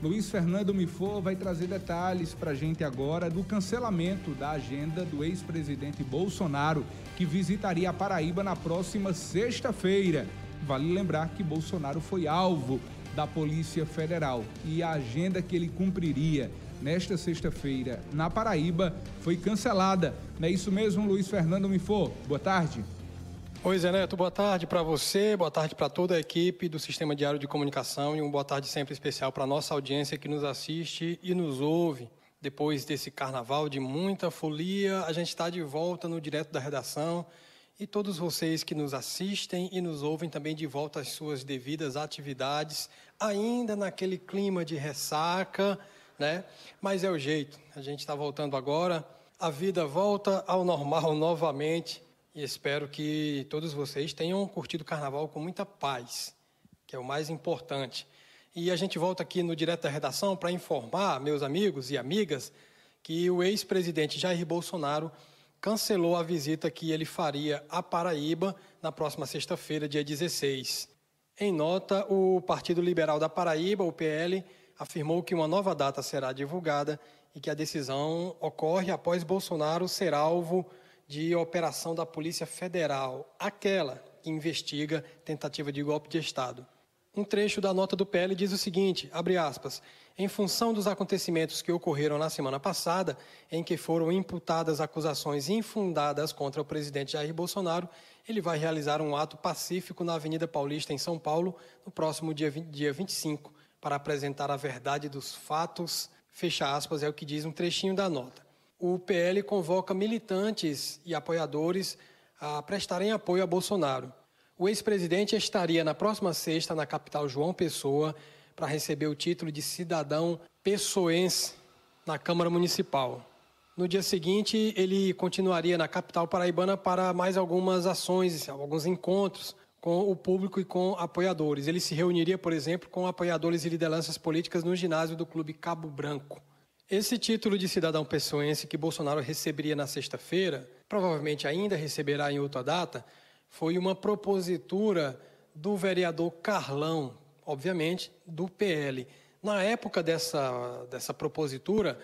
Luiz Fernando Mifor vai trazer detalhes para a gente agora do cancelamento da agenda do ex-presidente Bolsonaro, que visitaria a Paraíba na próxima sexta-feira. Vale lembrar que Bolsonaro foi alvo da Polícia Federal e a agenda que ele cumpriria nesta sexta-feira na Paraíba foi cancelada. Não é isso mesmo, Luiz Fernando Mifor? Boa tarde. Oi, Zé Neto, boa tarde para você, boa tarde para toda a equipe do Sistema Diário de Comunicação e um boa tarde sempre especial para a nossa audiência que nos assiste e nos ouve. Depois desse carnaval de muita folia, a gente está de volta no Direto da Redação e todos vocês que nos assistem e nos ouvem também de volta às suas devidas atividades, ainda naquele clima de ressaca, né? Mas é o jeito, a gente está voltando agora, a vida volta ao normal novamente e espero que todos vocês tenham curtido o carnaval com muita paz, que é o mais importante. E a gente volta aqui no Direto da Redação para informar, meus amigos e amigas, que o ex-presidente Jair Bolsonaro cancelou a visita que ele faria à Paraíba na próxima sexta-feira, dia 16. Em nota, o Partido Liberal da Paraíba, o PL, afirmou que uma nova data será divulgada e que a decisão ocorre após Bolsonaro ser alvo de operação da Polícia Federal, aquela que investiga tentativa de golpe de Estado. Um trecho da nota do PL diz o seguinte, aspas, em função dos acontecimentos que ocorreram na semana passada, em que foram imputadas acusações infundadas contra o presidente Jair Bolsonaro, ele vai realizar um ato pacífico na Avenida Paulista, em São Paulo, no próximo dia, 20, dia 25, para apresentar a verdade dos fatos, fecha aspas, é o que diz um trechinho da nota o PL convoca militantes e apoiadores a prestarem apoio a Bolsonaro. O ex-presidente estaria na próxima sexta na capital João Pessoa para receber o título de cidadão pessoense na Câmara Municipal. No dia seguinte, ele continuaria na capital paraibana para mais algumas ações, alguns encontros com o público e com apoiadores. Ele se reuniria, por exemplo, com apoiadores e lideranças políticas no ginásio do Clube Cabo Branco. Esse título de cidadão pessoense que Bolsonaro receberia na sexta-feira, provavelmente ainda receberá em outra data, foi uma propositura do vereador Carlão, obviamente, do PL. Na época dessa, dessa propositura,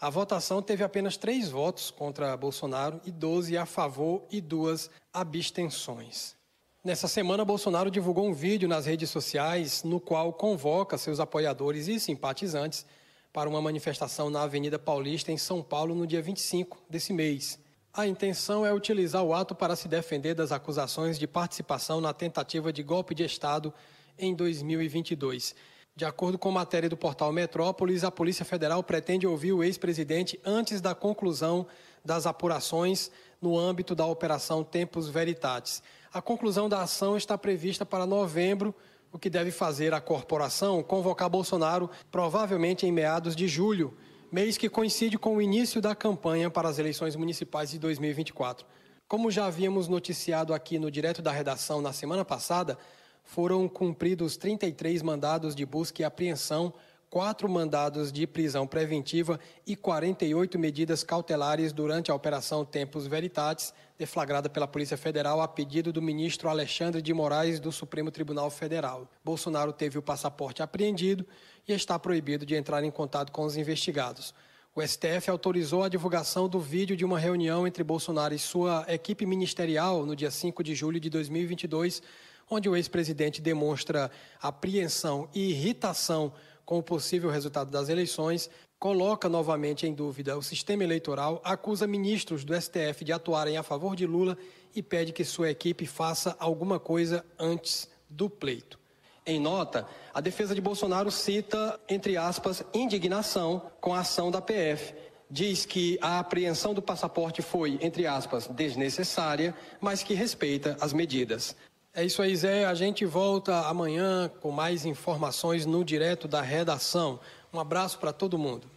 a votação teve apenas três votos contra Bolsonaro e 12 a favor e duas abstenções. Nessa semana, Bolsonaro divulgou um vídeo nas redes sociais no qual convoca seus apoiadores e simpatizantes para uma manifestação na Avenida Paulista, em São Paulo, no dia 25 desse mês. A intenção é utilizar o ato para se defender das acusações de participação na tentativa de golpe de Estado em 2022. De acordo com matéria do portal Metrópolis, a Polícia Federal pretende ouvir o ex-presidente antes da conclusão das apurações no âmbito da Operação Tempos Veritatis. A conclusão da ação está prevista para novembro o que deve fazer a corporação convocar Bolsonaro provavelmente em meados de julho, mês que coincide com o início da campanha para as eleições municipais de 2024. Como já havíamos noticiado aqui no Direto da Redação na semana passada, foram cumpridos 33 mandados de busca e apreensão quatro mandados de prisão preventiva e 48 medidas cautelares durante a Operação Tempos Veritatis, deflagrada pela Polícia Federal a pedido do ministro Alexandre de Moraes do Supremo Tribunal Federal. Bolsonaro teve o passaporte apreendido e está proibido de entrar em contato com os investigados. O STF autorizou a divulgação do vídeo de uma reunião entre Bolsonaro e sua equipe ministerial no dia 5 de julho de 2022, onde o ex-presidente demonstra apreensão e irritação com o possível resultado das eleições, coloca novamente em dúvida o sistema eleitoral, acusa ministros do STF de atuarem a favor de Lula e pede que sua equipe faça alguma coisa antes do pleito. Em nota, a defesa de Bolsonaro cita, entre aspas, indignação com a ação da PF. Diz que a apreensão do passaporte foi, entre aspas, desnecessária, mas que respeita as medidas. É isso aí, Zé. A gente volta amanhã com mais informações no direto da redação. Um abraço para todo mundo.